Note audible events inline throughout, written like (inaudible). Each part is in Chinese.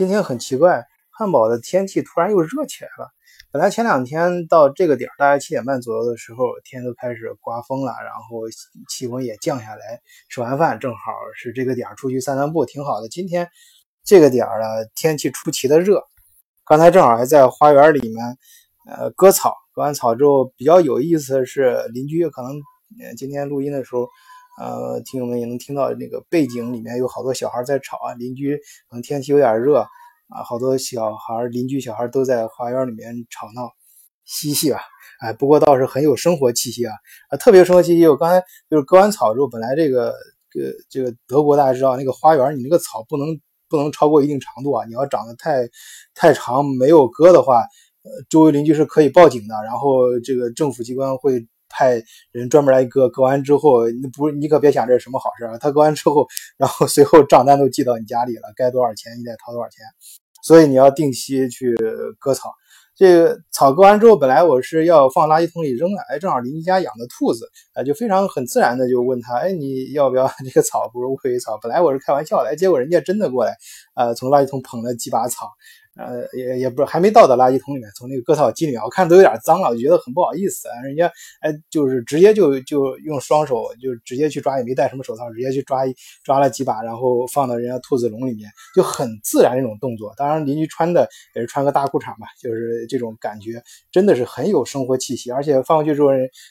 今天很奇怪，汉堡的天气突然又热起来了。本来前两天到这个点儿，大概七点半左右的时候，天都开始刮风了，然后气温也降下来。吃完饭正好是这个点儿出去散散步，挺好的。今天这个点儿呢，天气出奇的热。刚才正好还在花园里面，呃，割草。割完草之后，比较有意思的是，邻居可能今天录音的时候。呃，听友们也能听到那个背景里面有好多小孩在吵啊，邻居可能天气有点热啊，好多小孩邻居小孩都在花园里面吵闹嬉戏吧，哎，不过倒是很有生活气息啊，啊，特别生活气息。我刚才就是割完草之后，本来这个呃这个德国大家知道那个花园，你那个草不能不能超过一定长度啊，你要长得太太长没有割的话，呃，周围邻居是可以报警的，然后这个政府机关会。派人专门来割，割完之后，你不，你可别想这是什么好事啊！他割完之后，然后随后账单都寄到你家里了，该多少钱你得掏多少钱。所以你要定期去割草。这个草割完之后，本来我是要放垃圾桶里扔的，哎，正好邻居家养的兔子，哎，就非常很自然的就问他，哎，你要不要 (laughs) 这个草？不是乌龟草。本来我是开玩笑的，哎，结果人家真的过来，呃，从垃圾桶捧了几把草。呃，也也不是还没倒到垃圾桶里面，从那个割草机里面，我看都有点脏了，我觉得很不好意思。人家哎，就是直接就就用双手就直接去抓，也没戴什么手套，直接去抓一抓了几把，然后放到人家兔子笼里面，就很自然那种动作。当然邻居穿的也是穿个大裤衩嘛，就是这种感觉真的是很有生活气息。而且放回去之后，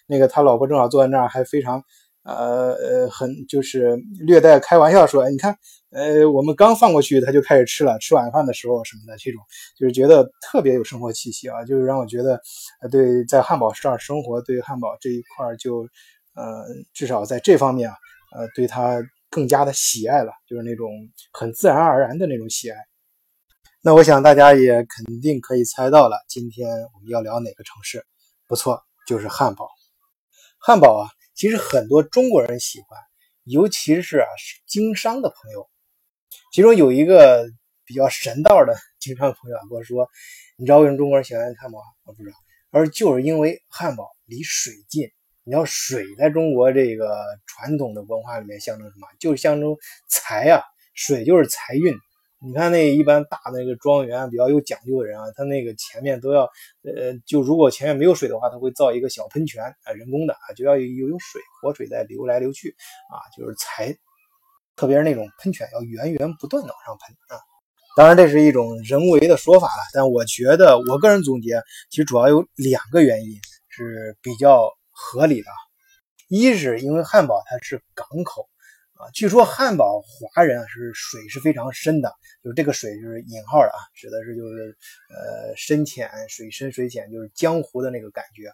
那个他老婆正好坐在那儿，还非常。呃呃，很就是略带开玩笑说，你看，呃，我们刚放过去，他就开始吃了，吃晚饭的时候什么的，这种就是觉得特别有生活气息啊，就是让我觉得，呃，对，在汉堡这生活，对汉堡这一块就，呃，至少在这方面啊，呃，对他更加的喜爱了，就是那种很自然而然的那种喜爱。那我想大家也肯定可以猜到了，今天我们要聊哪个城市？不错，就是汉堡。汉堡啊。其实很多中国人喜欢，尤其是啊经商的朋友。其中有一个比较神道的 (laughs) 经商朋友跟我说：“你知道为什么中国人喜欢汉堡？我不知道，而就是因为汉堡离水近。你要水在中国这个传统的文化里面象征什么？就是象征财啊，水就是财运。”你看那一般大那个庄园比较有讲究的人啊，他那个前面都要，呃，就如果前面没有水的话，他会造一个小喷泉啊，人工的啊，就要有有水，活水在流来流去啊，就是财，特别是那种喷泉要源源不断的往上喷啊。当然这是一种人为的说法了，但我觉得我个人总结，其实主要有两个原因是比较合理的，一是因为汉堡它是港口。啊，据说汉堡华人是水是非常深的，就是这个水就是引号的啊，指的是就是呃深浅水深水浅，就是江湖的那个感觉。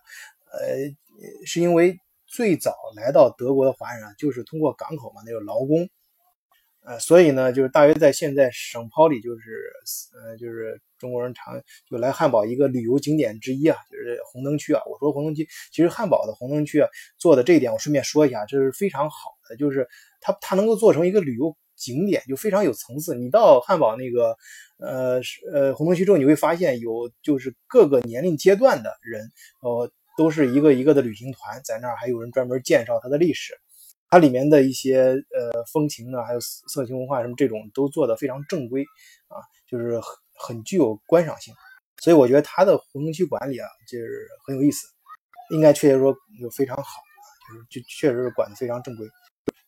呃，是因为最早来到德国的华人啊，就是通过港口嘛，那个劳工。呃，所以呢，就是大约在现在省抛里，就是呃，就是中国人常就来汉堡一个旅游景点之一啊，就是红灯区啊。我说红灯区，其实汉堡的红灯区啊做的这一点，我顺便说一下，这是非常好的，就是它它能够做成一个旅游景点，就非常有层次。你到汉堡那个呃呃红灯区之后，你会发现有就是各个年龄阶段的人，呃，都是一个一个的旅行团在那儿，还有人专门介绍它的历史。它里面的一些呃风情啊，还有色情文化什么这种都做的非常正规啊，就是很具有观赏性，所以我觉得它的红灯区管理啊，就是很有意思，应该确切说就非常好，就是就确实是管的非常正规。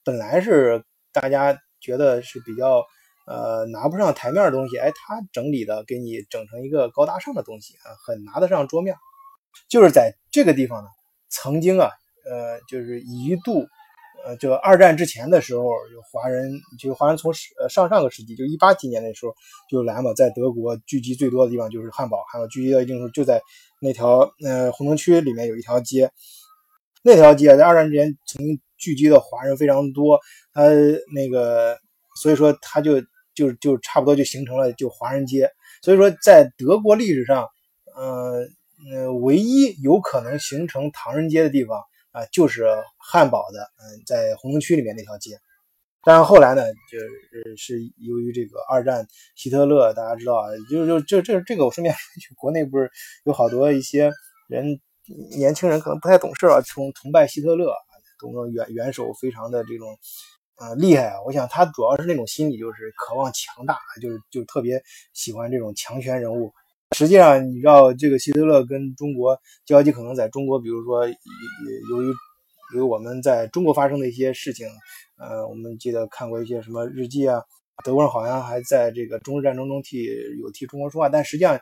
本来是大家觉得是比较呃拿不上台面的东西，哎，他整理的给你整成一个高大上的东西啊，很拿得上桌面。就是在这个地方呢，曾经啊，呃，就是一度。呃，就二战之前的时候，有华人，就华人从上上个世纪，就一八几年的时候就来嘛，在德国聚集最多的地方就是汉堡，汉堡聚集到一定时候就在那条呃红灯区里面有一条街，那条街在二战之前曾经聚集的华人非常多，他那个所以说他就就就差不多就形成了就华人街，所以说在德国历史上，呃呃唯一有可能形成唐人街的地方。啊，就是汉堡的，嗯，在红灯区里面那条街。但是后来呢，就是是由于这个二战，希特勒，大家知道啊，就就这这这个，我顺便说一句，国内不是有好多一些人，年轻人可能不太懂事啊，崇崇拜希特勒，懂得元元首非常的这种呃厉害啊！我想他主要是那种心理，就是渴望强大，就是就特别喜欢这种强权人物。实际上，你知道这个希特勒跟中国交集，可能在中国，比如说由于由于我们在中国发生的一些事情，呃，我们记得看过一些什么日记啊，德国人好像还在这个中日战争中替有替中国说话，但实际上。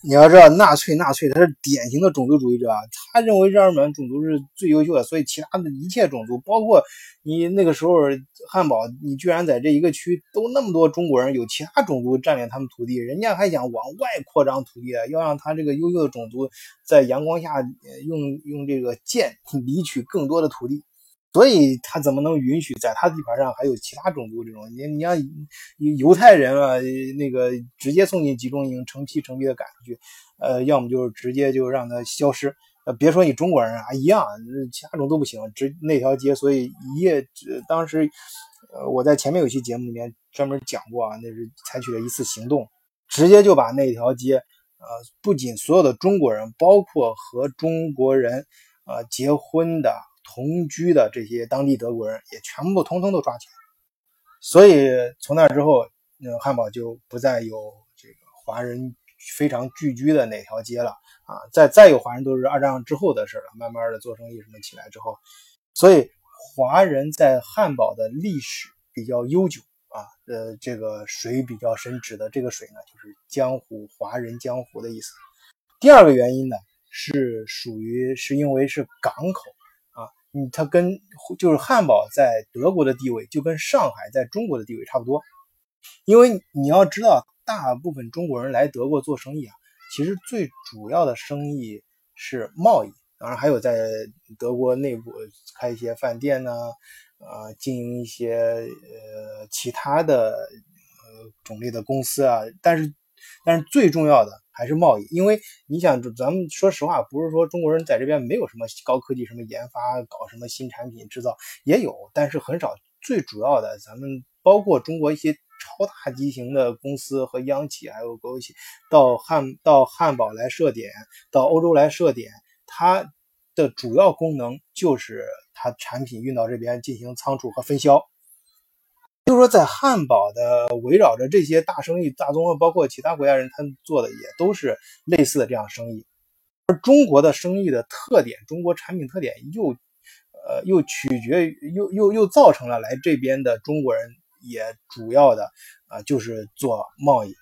你要知道，纳粹纳粹他是典型的种族主义者，他认为日耳曼种族是最优秀的，所以其他的一切种族，包括你那个时候汉堡，你居然在这一个区都那么多中国人，有其他种族占领他们土地，人家还想往外扩张土地，要让他这个优秀的种族在阳光下用用这个剑 (laughs) 离取更多的土地。所以他怎么能允许在他地盘上还有其他种族这种？你你像犹太人啊，那个直接送进集中营，成批成批的赶出去，呃，要么就是直接就让他消失。呃，别说你中国人啊，一样，其他种都不行。直那条街，所以一夜，当时，呃，我在前面有期节目里面专门讲过啊，那是采取了一次行动，直接就把那条街，呃，不仅所有的中国人，包括和中国人，呃，结婚的。同居的这些当地德国人也全部通通都抓起来，所以从那之后，那汉堡就不再有这个华人非常聚居的哪条街了啊！再再有华人都是二战之后的事了，慢慢的做生意什么起来之后，所以华人在汉堡的历史比较悠久啊。呃，这个水比较深，指的这个水呢，就是江湖华人江湖的意思。第二个原因呢，是属于是因为是港口。嗯，它跟就是汉堡在德国的地位，就跟上海在中国的地位差不多。因为你要知道，大部分中国人来德国做生意啊，其实最主要的生意是贸易，当然还有在德国内部开一些饭店呢，呃，经营一些呃其他的呃种类的公司啊。但是，但是最重要的。还是贸易，因为你想，咱们说实话，不是说中国人在这边没有什么高科技，什么研发，搞什么新产品制造也有，但是很少。最主要的，咱们包括中国一些超大机型的公司和央企，还有国有企到汉到汉堡来设点，到欧洲来设点，它的主要功能就是它产品运到这边进行仓储和分销。就是说，在汉堡的围绕着这些大生意、大宗，包括其他国家人，他们做的也都是类似的这样生意。而中国的生意的特点，中国产品特点又，呃，又取决于，又又又造成了来这边的中国人也主要的啊，就是做贸易。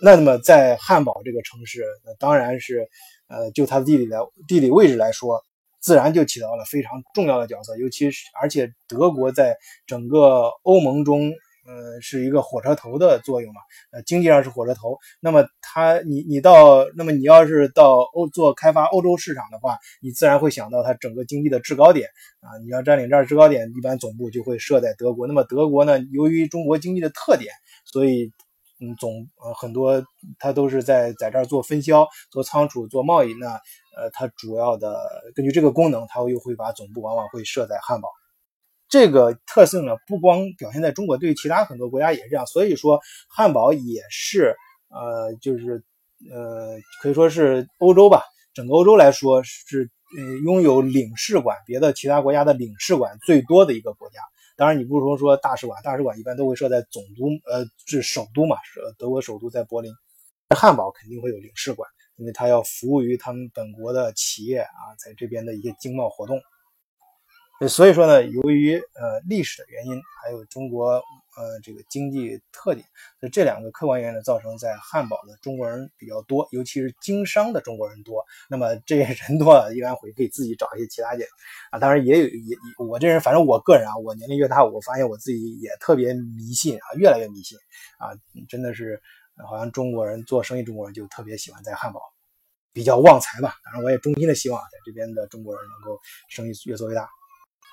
那么在汉堡这个城市，那当然是，呃，就它的地理来地理位置来说。自然就起到了非常重要的角色，尤其是而且德国在整个欧盟中，呃，是一个火车头的作用嘛，呃，经济上是火车头。那么它，你你到，那么你要是到欧做开发欧洲市场的话，你自然会想到它整个经济的制高点啊，你要占领这儿制高点，一般总部就会设在德国。那么德国呢，由于中国经济的特点，所以。嗯，总呃很多，它都是在在这儿做分销、做仓储、做贸易。那呃，它主要的根据这个功能，它又会把总部往往会设在汉堡。这个特性呢，不光表现在中国，对于其他很多国家也是这样。所以说，汉堡也是呃，就是呃，可以说是欧洲吧，整个欧洲来说是呃拥有领事馆，别的其他国家的领事馆最多的一个国家。当然，你不如说说大使馆，大使馆一般都会设在总督，呃，是首都嘛，是德国首都在柏林。汉堡肯定会有领事馆，因为它要服务于他们本国的企业啊，在这边的一些经贸活动。所以说呢，由于呃历史的原因，还有中国呃这个经济特点，那这两个客观原因呢，造成在汉堡的中国人比较多，尤其是经商的中国人多。那么这些人多，一般会给自己找一些其他点啊。当然也有也我这人，反正我个人啊，我年龄越大，我发现我自己也特别迷信啊，越来越迷信啊，真的是好像中国人做生意，中国人就特别喜欢在汉堡比较旺财吧。当然我也衷心的希望在这边的中国人能够生意越做越大。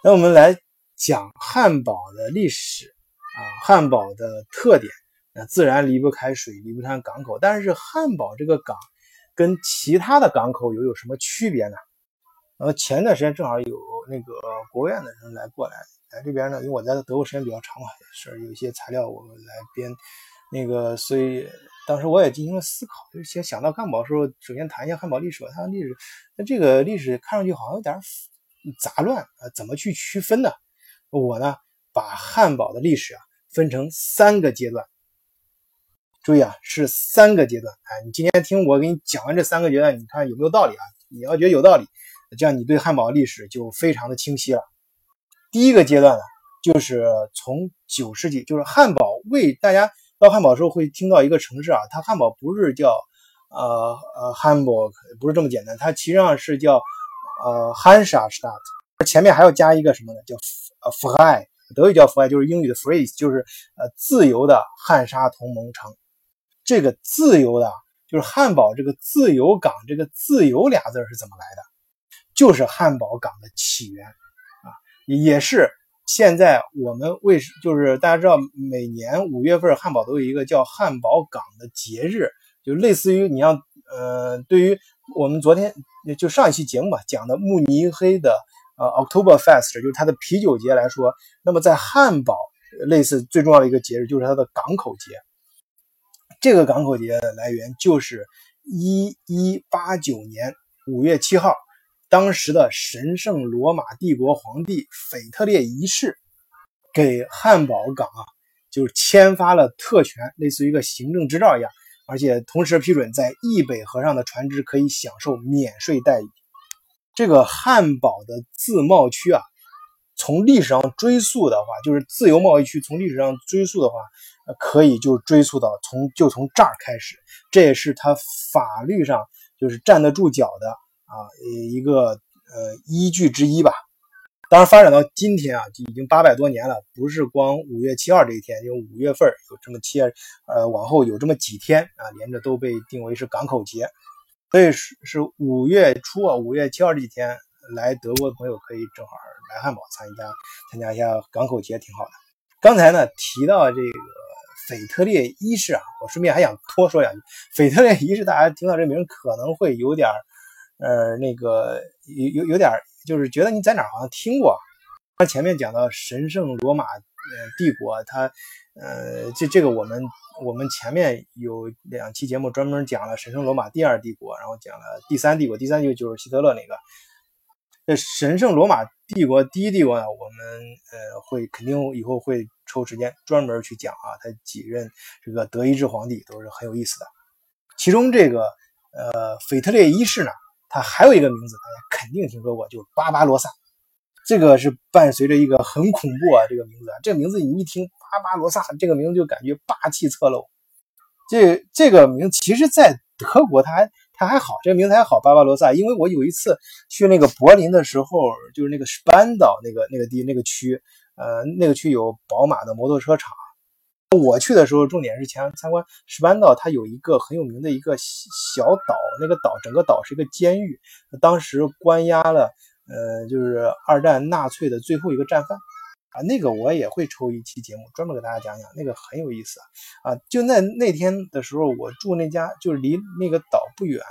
那我们来讲汉堡的历史啊，汉堡的特点，那自然离不开水，离不开港口。但是汉堡这个港跟其他的港口又有什么区别呢？呃，前段时间正好有那个国务院的人来过来，来这边呢，因为我在德国时间比较长嘛，是有一些材料我来编，那个所以当时我也进行了思考，就先想到汉堡的时候，首先谈一下汉堡历史吧。它的历史，那这个历史看上去好像有点。杂乱啊，怎么去区分呢？我呢，把汉堡的历史啊分成三个阶段。注意啊，是三个阶段。哎，你今天听我给你讲完这三个阶段，你看有没有道理啊？你要觉得有道理，这样你对汉堡历史就非常的清晰了。第一个阶段呢，就是从九世纪，就是汉堡为大家到汉堡的时候会听到一个城市啊，它汉堡不是叫呃呃 Hamburg，不是这么简单，它其实上是叫呃，Hansastadt 前面还要加一个什么呢？叫呃 Frei，德语叫 Frei，就是英语的 Free，就是呃自由的汉沙同盟城。这个自由的，就是汉堡这个自由港，这个自由俩字是怎么来的？就是汉堡港的起源啊，也是现在我们为就是大家知道，每年五月份汉堡都有一个叫汉堡港的节日，就类似于你要呃，对于我们昨天就上一期节目吧讲的慕尼黑的呃 October Fest，就是它的啤酒节来说，那么在汉堡类似最重要的一个节日就是它的港口节。这个港口节的来源就是一一八九年五月七号，当时的神圣罗马帝国皇帝腓特烈一世给汉堡港啊，就是签发了特权，类似于一个行政执照一样，而且同时批准在易北河上的船只可以享受免税待遇。这个汉堡的自贸区啊，从历史上追溯的话，就是自由贸易区，从历史上追溯的话。可以就追溯到从就从这儿开始，这也是他法律上就是站得住脚的啊一个呃依据之一吧。当然发展到今天啊，就已经八百多年了，不是光五月七号这一天，就五月份有这么七呃往后有这么几天啊，连着都被定为是港口节，所以是是五月初啊，五月七号这几天来德国的朋友可以正好来汉堡参加参加一下港口节，挺好的。刚才呢提到这个。腓特烈一世啊，我顺便还想多说两句。腓特烈一世，大家听到这名可能会有点呃，那个有有有点就是觉得你在哪儿好像听过。他前面讲到神圣罗马呃帝国，他呃这这个我们我们前面有两期节目专门讲了神圣罗马第二帝国，然后讲了第三帝国，第三帝国就是希特勒那个。这神圣罗马帝国第一帝国呢，我们呃会肯定以后会。抽时间专门去讲啊，他几任这个德意志皇帝都是很有意思的。其中这个呃腓特烈一世呢，他还有一个名字，大家肯定听说过，就是巴巴罗萨。这个是伴随着一个很恐怖啊，这个名字啊，这个名字你一听巴巴罗萨这个名字就感觉霸气侧漏。这这个名其实，在德国他还他还好，这个名字还好，巴巴罗萨。因为我有一次去那个柏林的时候，就是那个班岛那个那个地那个区。呃，那个区有宝马的摩托车厂。我去的时候，重点是前参观石班岛，它有一个很有名的一个小岛，那个岛整个岛是一个监狱，当时关押了呃，就是二战纳粹的最后一个战犯啊。那个我也会抽一期节目专门给大家讲讲，那个很有意思啊。就那那天的时候，我住那家就是离那个岛不远，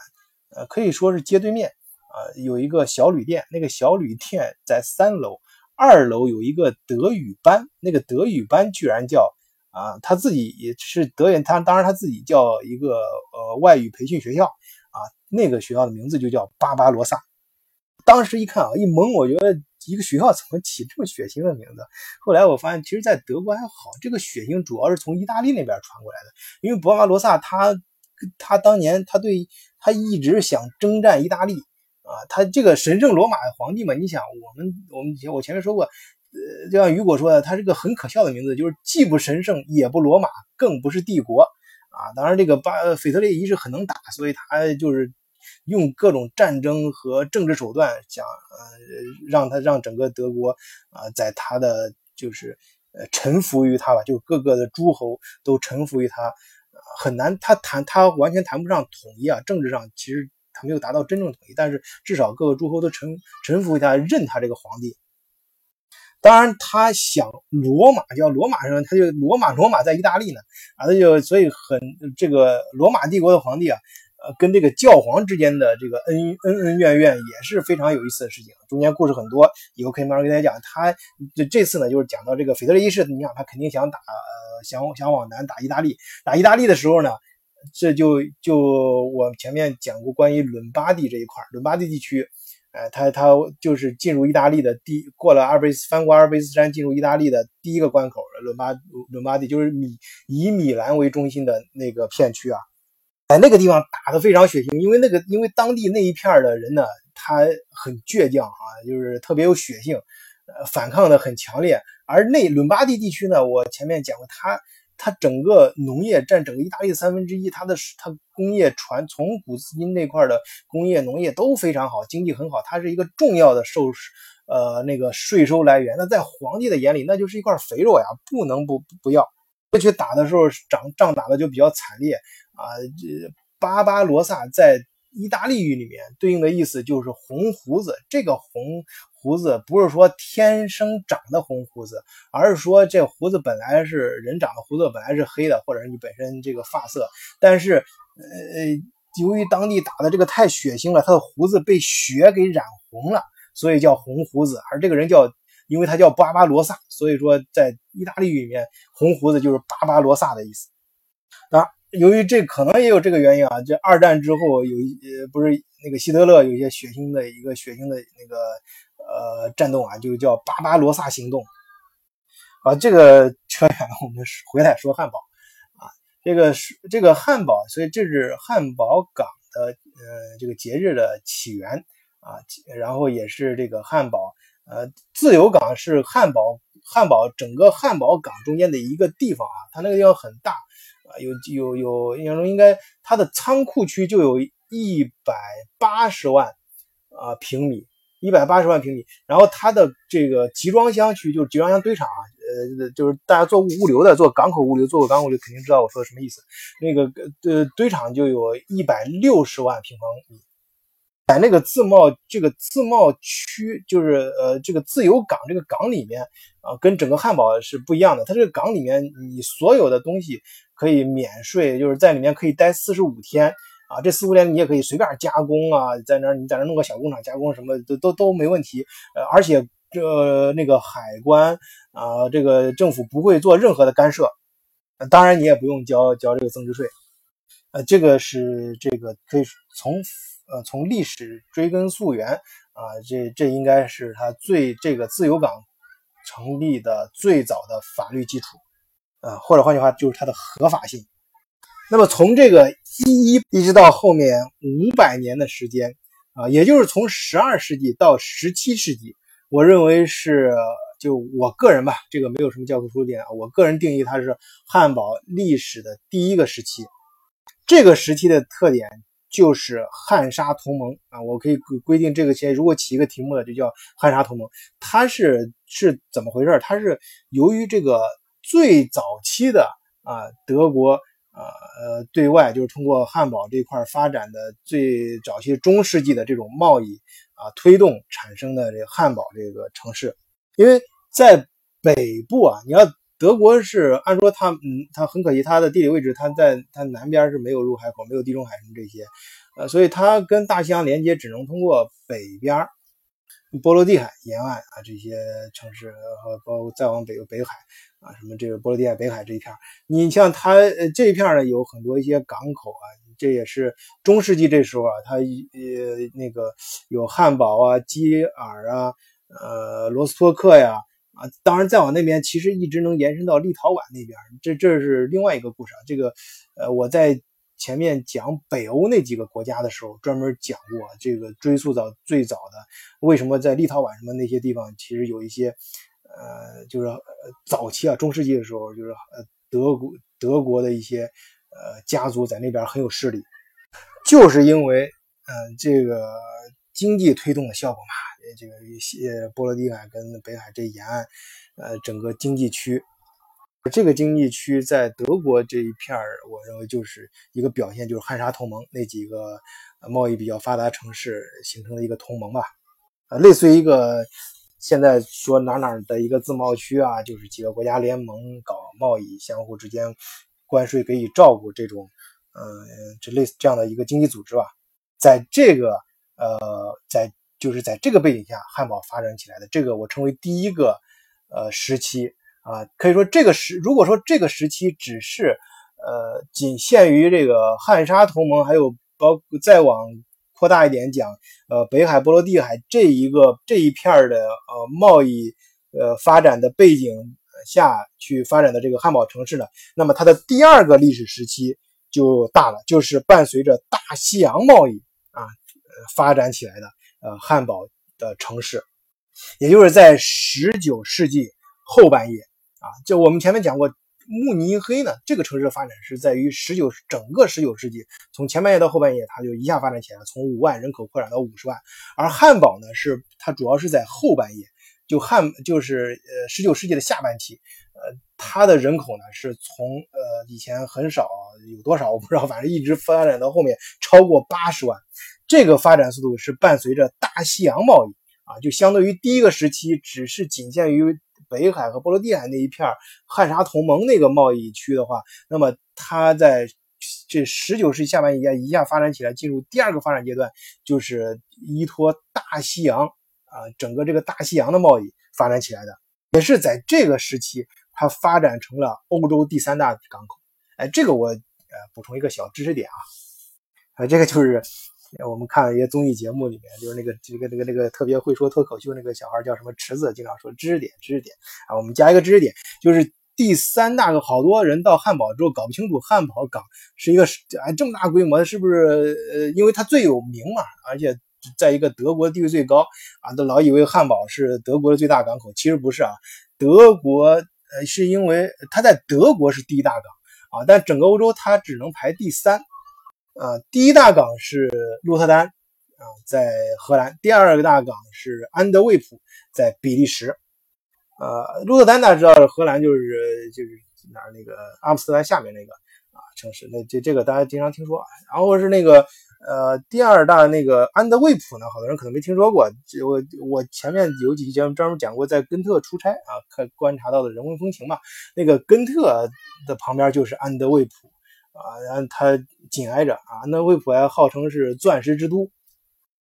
呃，可以说是街对面啊，有一个小旅店，那个小旅店在三楼。二楼有一个德语班，那个德语班居然叫啊，他自己也是德语，他当然他自己叫一个呃外语培训学校啊，那个学校的名字就叫巴巴罗萨。当时一看啊，一懵，我觉得一个学校怎么起这么血腥的名字？后来我发现，其实，在德国还好，这个血腥主要是从意大利那边传过来的，因为巴巴罗萨他他当年他对他一直想征战意大利。啊，他这个神圣罗马皇帝嘛，你想，我们我们我前面说过，呃就像雨果说的，他是个很可笑的名字，就是既不神圣，也不罗马，更不是帝国啊。当然，这个巴腓特烈一世很能打，所以他就是用各种战争和政治手段，想呃让他让整个德国啊，在他的就是呃臣服于他吧，就各个的诸侯都臣服于他，很难，他谈他完全谈不上统一啊，政治上其实。他没有达到真正统一，但是至少各个诸侯都臣臣服于他，认他这个皇帝。当然，他想罗马叫罗马人，他就罗马罗马在意大利呢啊，他就所以很这个罗马帝国的皇帝啊，呃，跟这个教皇之间的这个恩恩恩怨怨也是非常有意思的事情，中间故事很多，以后可以慢慢跟大家讲。他这这次呢，就是讲到这个腓特烈一世，你想他肯定想打，呃，想想往南打意大利，打意大利的时候呢。这就就我前面讲过关于伦巴第这一块，伦巴第地区，呃，他他就是进入意大利的第过了阿尔卑斯翻过阿尔卑斯山进入意大利的第一个关口，伦巴伦巴第就是米以米兰为中心的那个片区啊，在那个地方打得非常血腥，因为那个因为当地那一片的人呢，他很倔强啊，就是特别有血性，呃，反抗的很强烈。而那伦巴第地区呢，我前面讲过，他。它整个农业占整个意大利三分之一，它的它工业传从古至今那块的工业农业都非常好，经济很好，它是一个重要的收呃那个税收来源。那在皇帝的眼里，那就是一块肥肉呀，不能不不要。过去打的时候，仗仗打的就比较惨烈啊。这巴巴罗萨在意大利语里面对应的意思就是红胡子，这个红。胡子不是说天生长的红胡子，而是说这胡子本来是人长的胡子本来是黑的，或者是你本身这个发色，但是呃，由于当地打的这个太血腥了，他的胡子被血给染红了，所以叫红胡子。而这个人叫，因为他叫巴巴罗萨，所以说在意大利语里面，红胡子就是巴巴罗萨的意思。当然，由于这可能也有这个原因啊，这二战之后有一呃不是那个希特勒有一些血腥的一个血腥的那个。呃，战斗啊，就叫巴巴罗萨行动啊。这个扯远了，(laughs) 我们回来说汉堡啊。这个是这个汉堡，所以这是汉堡港的呃这个节日的起源啊。然后也是这个汉堡呃自由港是汉堡汉堡整个汉堡港中间的一个地方啊。它那个地方很大啊，有有有印象中应该它的仓库区就有一百八十万啊平米。一百八十万平米，然后它的这个集装箱区就是集装箱堆场啊，呃，就是大家做物流的，做港口物流，做过港口物流肯定知道我说的什么意思。那个呃堆场就有一百六十万平方米，在那个自贸这个自贸区，就是呃这个自由港这个港里面啊，跟整个汉堡是不一样的。它这个港里面，你所有的东西可以免税，就是在里面可以待四十五天。啊，这四五年你也可以随便加工啊，在那儿你在那弄个小工厂加工什么都都都没问题。呃，而且这那个海关啊，这个政府不会做任何的干涉。当然你也不用交交这个增值税。呃，这个是这个可以从呃从历史追根溯源啊，这这应该是它最这个自由港成立的最早的法律基础。呃，或者换句话就是它的合法性。那么从这个一一一直到后面五百年的时间啊，也就是从十二世纪到十七世纪，我认为是就我个人吧，这个没有什么教科书点啊，我个人定义它是汉堡历史的第一个时期。这个时期的特点就是汉沙同盟啊，我可以规定这个先，如果起一个题目了，就叫汉沙同盟。它是是怎么回事？它是由于这个最早期的啊德国。呃呃，对外就是通过汉堡这块发展的最早期中世纪的这种贸易啊，推动产生的这个汉堡这个城市。因为在北部啊，你要德国是按说它嗯，它很可惜，它的地理位置它在它南边是没有入海口，没有地中海什么这些，呃，所以它跟大西洋连接只能通过北边波罗的海沿岸啊这些城市和包括再往北有北海。啊，什么这个波罗的海、北海这一片你像它呃这一片呢，有很多一些港口啊，这也是中世纪这时候啊，它呃那个有汉堡啊、基尔啊、呃罗斯托克呀啊，当然再往那边其实一直能延伸到立陶宛那边，这这是另外一个故事啊。这个呃我在前面讲北欧那几个国家的时候，专门讲过这个追溯到最早的为什么在立陶宛什么那些地方，其实有一些。呃，就是早期啊，中世纪的时候，就是呃德国德国的一些呃家族在那边很有势力，就是因为嗯这个经济推动的效果嘛，这个些波罗的海跟北海这沿岸，呃整个经济区，这个经济区在德国这一片儿，我认为就是一个表现，就是汉莎同盟那几个贸易比较发达城市形成的一个同盟吧，啊，类似于一个。现在说哪哪的一个自贸区啊，就是几个国家联盟搞贸易，相互之间关税给予照顾这种，嗯，这类似这样的一个经济组织吧。在这个呃，在就是在这个背景下，汉堡发展起来的这个，我称为第一个呃时期啊。可以说这个时，如果说这个时期只是呃仅限于这个汉沙同盟，还有包再往扩大一点讲，呃，北海、波罗的海这一个这一片的呃贸易呃发展的背景下去发展的这个汉堡城市呢，那么它的第二个历史时期就大了，就是伴随着大西洋贸易啊发展起来的呃汉堡的城市，也就是在十九世纪后半叶啊，就我们前面讲过。慕尼黑呢，这个城市的发展是在于十九整个十九世纪，从前半叶到后半叶，它就一下发展起来，从五万人口扩展到五十万。而汉堡呢，是它主要是在后半叶，就汉就是呃十九世纪的下半期，呃，它的人口呢是从呃以前很少有多少我不知道，反正一直发展到后面超过八十万。这个发展速度是伴随着大西洋贸易啊，就相对于第一个时期只是仅限于。北海和波罗的海那一片汉沙同盟那个贸易区的话，那么它在这十九世纪下半叶一下发展起来，进入第二个发展阶段，就是依托大西洋啊，整个这个大西洋的贸易发展起来的，也是在这个时期，它发展成了欧洲第三大港口。哎，这个我呃补充一个小知识点啊，啊，这个就是。我们看一些综艺节目里面，就是那个这个这个那个特别会说脱口秀那个小孩叫什么池子，经常说知识点知识点啊。我们加一个知识点，就是第三大个，好多人到汉堡之后搞不清楚汉堡港是一个哎这么大规模，是不是呃因为它最有名嘛，而且在一个德国地位最高啊，都老以为汉堡是德国的最大港口，其实不是啊。德国呃是因为它在德国是第一大港啊，但整个欧洲它只能排第三。啊，第一大港是鹿特丹啊，在荷兰；第二个大港是安德卫普，在比利时。呃，鹿特丹大家知道，荷兰就是就是哪那个阿姆斯特丹下面那个啊城市，那这这个大家经常听说。然后是那个呃第二大那个安德卫普呢，好多人可能没听说过。我我前面有几期节目专门讲过，在根特出差啊，看观察到的人文风情嘛。那个根特的旁边就是安德卫普。啊，然后它紧挨着啊，那惠普还号称是钻石之都，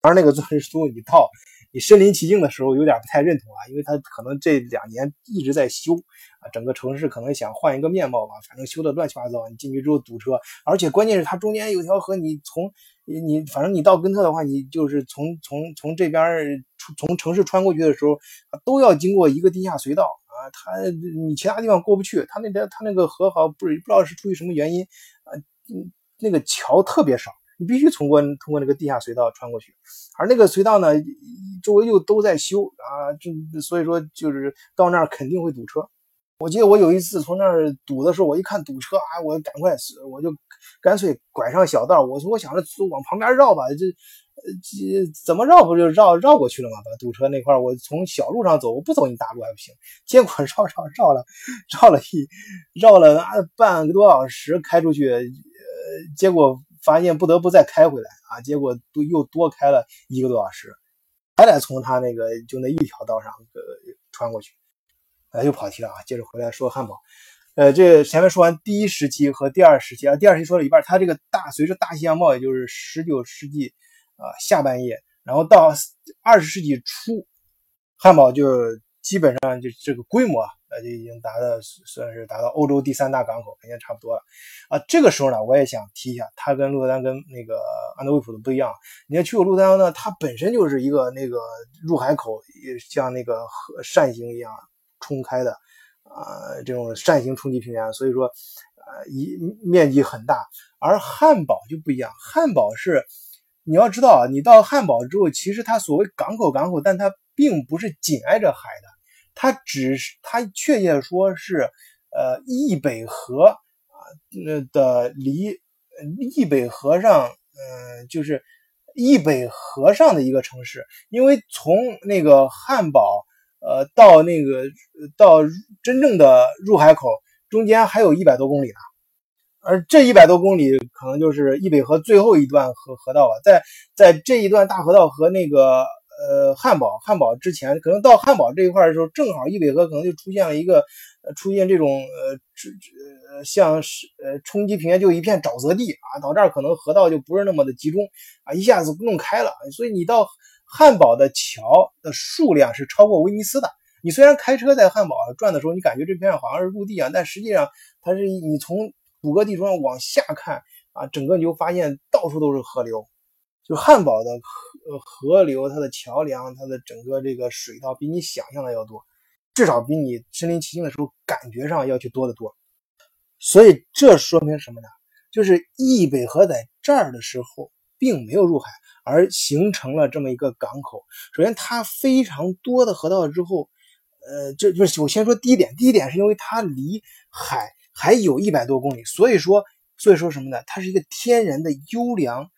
而那个钻石之都，你到你身临其境的时候有点不太认同啊，因为它可能这两年一直在修啊，整个城市可能想换一个面貌吧，反正修的乱七八糟，你进去之后堵车，而且关键是它中间有条河，你从你反正你到根特的话，你就是从从从这边从城市穿过去的时候，都要经过一个地下隧道。啊，他你其他地方过不去，他那边他那个河好不是不知道是出于什么原因啊，嗯，那个桥特别少，你必须通过通过那个地下隧道穿过去，而那个隧道呢，周围又都在修啊，就所以说就是到那儿肯定会堵车。我记得我有一次从那儿堵的时候，我一看堵车啊，我赶快我就干脆拐上小道，我说我想着往旁边绕吧，这。呃，这怎么绕不就绕绕过去了嘛？把堵车那块我从小路上走，我不走你大路还不行。结果绕绕绕了，绕了一绕了啊半个多小时开出去，呃，结果发现不得不再开回来啊。结果都又多开了一个多小时，还得从他那个就那一条道上呃穿过去。哎，又跑题了啊！接着回来说汉堡。呃，这前面说完第一时期和第二时期啊，第二时期说了一半，它这个大随着大西洋贸易，就是十九世纪。啊，下半叶，然后到二十世纪初，汉堡就基本上就这个规模啊，就已经达到算是达到欧洲第三大港口，肯定差不多了。啊，这个时候呢，我也想提一下，它跟鹿特丹跟那个安德卫普的不一样。你要去过鹿特丹呢，它本身就是一个那个入海口，也像那个河扇形一样冲开的，啊，这种扇形冲击平原，所以说，呃，一面积很大。而汉堡就不一样，汉堡是。你要知道啊，你到汉堡之后，其实它所谓港口港口，但它并不是紧挨着海的，它只是它确切说是，呃，易北河啊，呃的离易北河上，嗯，就是易北河上的一个城市，因为从那个汉堡，呃，到那个到真正的入海口中间还有一百多公里呢。而这一百多公里可能就是易北河最后一段河河道吧，在在这一段大河道和那个呃汉堡汉堡之前，可能到汉堡这一块的时候，正好易北河可能就出现了一个呃出现这种呃这呃像是呃冲击平原就一片沼泽地啊，到这儿可能河道就不是那么的集中啊，一下子弄开了，所以你到汉堡的桥的数量是超过威尼斯的。你虽然开车在汉堡转的时候，你感觉这片好像是陆地啊，但实际上它是你从谷歌地图上往下看啊，整个你就发现到处都是河流，就汉堡的河河流、它的桥梁、它的整个这个水道比你想象的要多，至少比你身临其境的时候感觉上要去多得多。所以这说明什么呢？就是易北河在这儿的时候并没有入海，而形成了这么一个港口。首先，它非常多的河道之后，呃，这就是我先说第一点。第一点是因为它离海还有一百多公里，所以说，所以说什么呢？它是一个天然的优良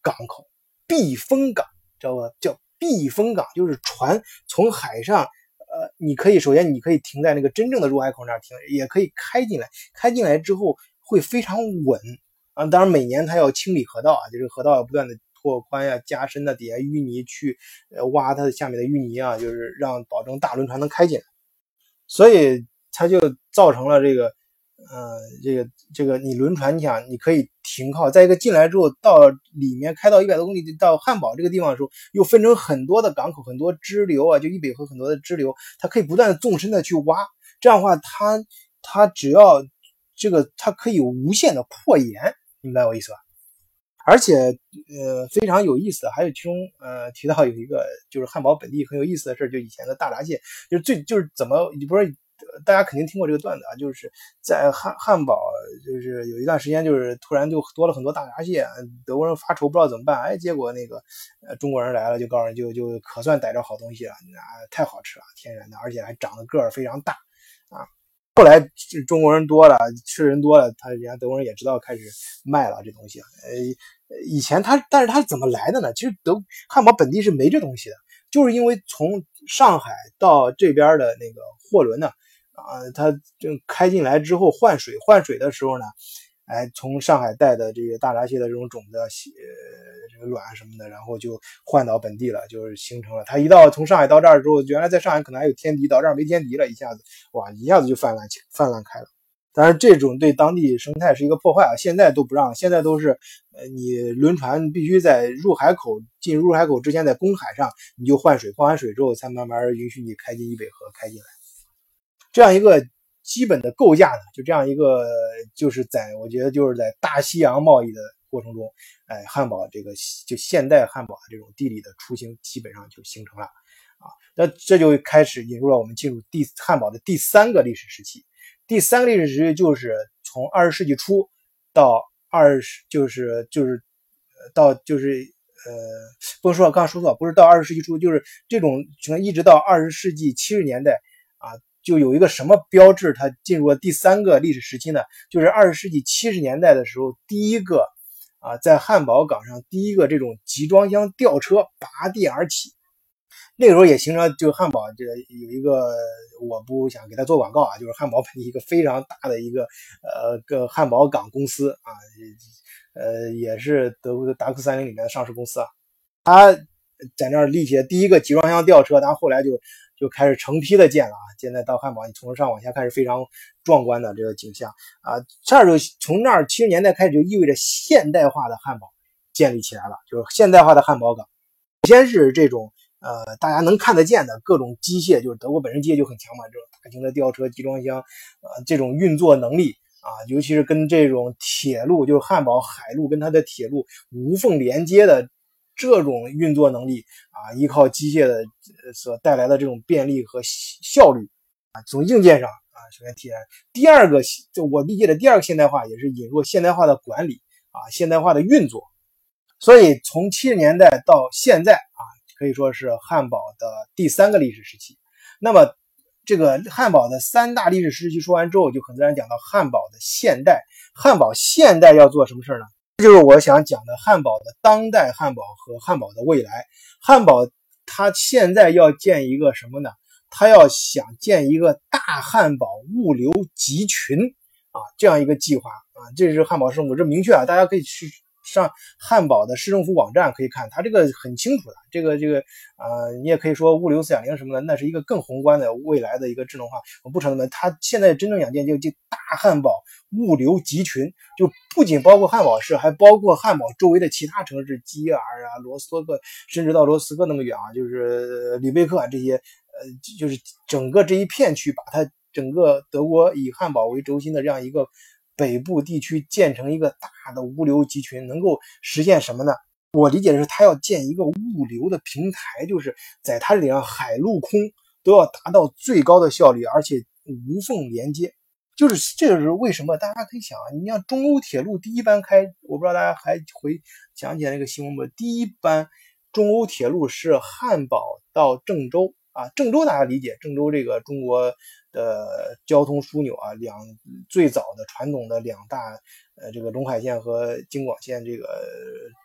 港口。避风港，知道吧？叫避风港，就是船从海上，呃，你可以首先你可以停在那个真正的入海口那儿停，也可以开进来。开进来之后会非常稳啊。当然每年它要清理河道啊，就是河道要不断的拓宽呀、加深的底下淤泥去呃挖它的下面的淤泥啊，就是让保证大轮船能开进来。所以它就造成了这个。呃，这个这个，你轮船，你想，你可以停靠。再一个，进来之后到里面开到一百多公里，到汉堡这个地方的时候，又分成很多的港口，很多支流啊，就易北河很多的支流，它可以不断纵深的去挖。这样的话，它它只要这个，它可以无限的扩延，明白我意思吧？而且，呃，非常有意思的，还有其中，呃，提到有一个就是汉堡本地很有意思的事就以前的大闸蟹，就是最就是怎么，你不是。大家肯定听过这个段子啊，就是在汉汉堡，就是有一段时间，就是突然就多了很多大闸蟹，德国人发愁不知道怎么办，哎，结果那个呃中国人来了，就告诉就就可算逮着好东西了，啊，太好吃了，天然的，而且还长得个儿非常大啊。后来中国人多了，吃人多了，他人家德国人也知道开始卖了这东西。呃，以前他，但是他是怎么来的呢？其实德汉堡本地是没这东西的，就是因为从上海到这边的那个货轮呢。啊，他就开进来之后换水，换水的时候呢，哎，从上海带的这个大闸蟹的这种种子、呃，这个卵什么的，然后就换到本地了，就是形成了。他一到从上海到这儿之后，原来在上海可能还有天敌，到这儿没天敌了，一下子哇，一下子就泛滥起泛滥开了。但是这种对当地生态是一个破坏啊！现在都不让，现在都是，呃，你轮船必须在入海口进入海口之前，在公海上你就换水，换完水之后才慢慢允许你开进易北河开进来。这样一个基本的构架呢，就这样一个，就是在我觉得就是在大西洋贸易的过程中，哎，汉堡这个就现代汉堡的这种地理的雏形基本上就形成了啊。那这就开始引入了我们进入第汉堡的第三个历史时期。第三个历史时期就是从二十世纪初到二十，就是就是到就是呃，不能说刚刚说错，不是到二十世纪初，就是这种情况一直到二十世纪七十年代啊。就有一个什么标志，它进入了第三个历史时期呢？就是二十世纪七十年代的时候，第一个啊，在汉堡港上第一个这种集装箱吊车拔地而起。那个时候也形成，就汉堡这个有一个，我不想给他做广告啊，就是汉堡一个非常大的一个呃个汉堡港公司啊，呃也是德国的达克三菱里面的上市公司啊，他在那儿立起了第一个集装箱吊车，他后来就。就开始成批的建了啊！现在到汉堡，你从上往下看是非常壮观的这个景象啊。这儿就从那儿七十年代开始，就意味着现代化的汉堡建立起来了，就是现代化的汉堡港。先是这种呃大家能看得见的各种机械，就是德国本身机械就很强嘛，这种大型的吊车、集装箱，呃这种运作能力啊，尤其是跟这种铁路，就是汉堡海路跟它的铁路无缝连接的。这种运作能力啊，依靠机械的所带来的这种便利和效率啊，从硬件上啊，首先体现。第二个，就我理解的第二个现代化，也是引入现代化的管理啊，现代化的运作。所以从七十年代到现在，可以说是汉堡的第三个历史时期。那么这个汉堡的三大历史时期说完之后，就很自然讲到汉堡的现代。汉堡现代要做什么事儿呢？这就是我想讲的汉堡的当代汉堡和汉堡的未来。汉堡它现在要建一个什么呢？它要想建一个大汉堡物流集群啊，这样一个计划啊，这是汉堡政府这明确啊，大家可以去。上汉堡的市政府网站可以看，它这个很清楚的。这个这个呃，你也可以说物流四点零什么的，那是一个更宏观的未来的一个智能化。我不承认，它现在真正想建就就大汉堡物流集群，就不仅包括汉堡市，还包括汉堡周围的其他城市，基尔啊、罗斯托克，甚至到罗斯科那么远啊，就是里贝克啊这些，呃，就是整个这一片区，把它整个德国以汉堡为轴心的这样一个。北部地区建成一个大的物流集群，能够实现什么呢？我理解的是，它要建一个物流的平台，就是在它这里，海陆空都要达到最高的效率，而且无缝连接。就是这个是为什么？大家可以想啊，你像中欧铁路第一班开，我不知道大家还回想起来那个新闻不？第一班中欧铁路是汉堡到郑州啊，郑州大家理解，郑州这个中国的交通枢纽啊，两最早的传统的两大呃这个陇海线和京广线这个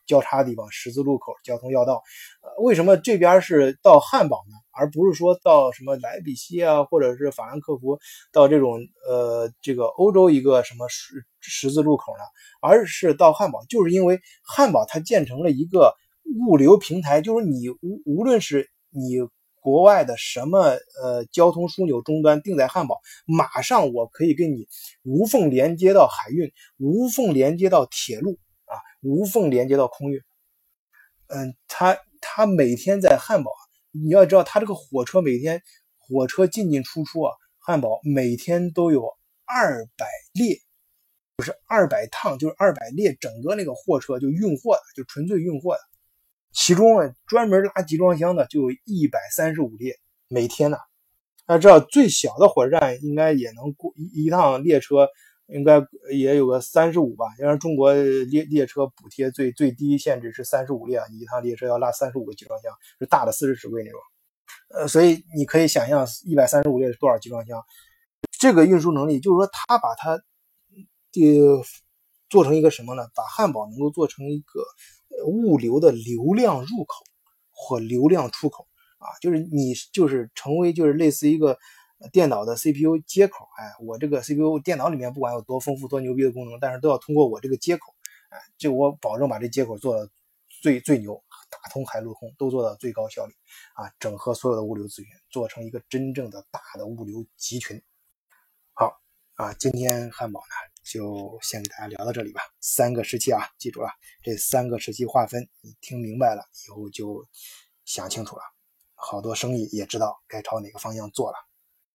交叉地方十字路口交通要道，呃，为什么这边是到汉堡呢？而不是说到什么莱比锡啊，或者是法兰克福到这种呃这个欧洲一个什么十十字路口呢？而是到汉堡，就是因为汉堡它建成了一个物流平台，就是你无无论是你国外的什么呃交通枢纽终端定在汉堡，马上我可以跟你无缝连接到海运，无缝连接到铁路啊，无缝连接到空运。嗯，他他每天在汉堡。你要知道，他这个火车每天火车进进出出啊，汉堡每天都有二百列，不是二百趟，就是二百列，整个那个货车就运货的，就纯粹运货的。其中啊，专门拉集装箱的就有一百三十五列，每天呢。那知道最小的火车站应该也能过一一趟列车，应该也有个三十五吧？因为中国列列车补贴最最低限制是三十五列，你一趟列车要拉三十五个集装箱，是大的四十尺柜那种。呃，所以你可以想象一百三十五列是多少集装箱？这个运输能力，就是说他把它呃做成一个什么呢？把汉堡能够做成一个物流的流量入口或流量出口啊，就是你就是成为就是类似一个。电脑的 CPU 接口，哎，我这个 CPU 电脑里面不管有多丰富、多牛逼的功能，但是都要通过我这个接口，哎，就我保证把这接口做到最最牛，打通海陆空都做到最高效率，啊，整合所有的物流资源，做成一个真正的大的物流集群。啊，今天汉堡呢就先给大家聊到这里吧。三个时期啊，记住了，这三个时期划分，你听明白了以后就想清楚了，好多生意也知道该朝哪个方向做了。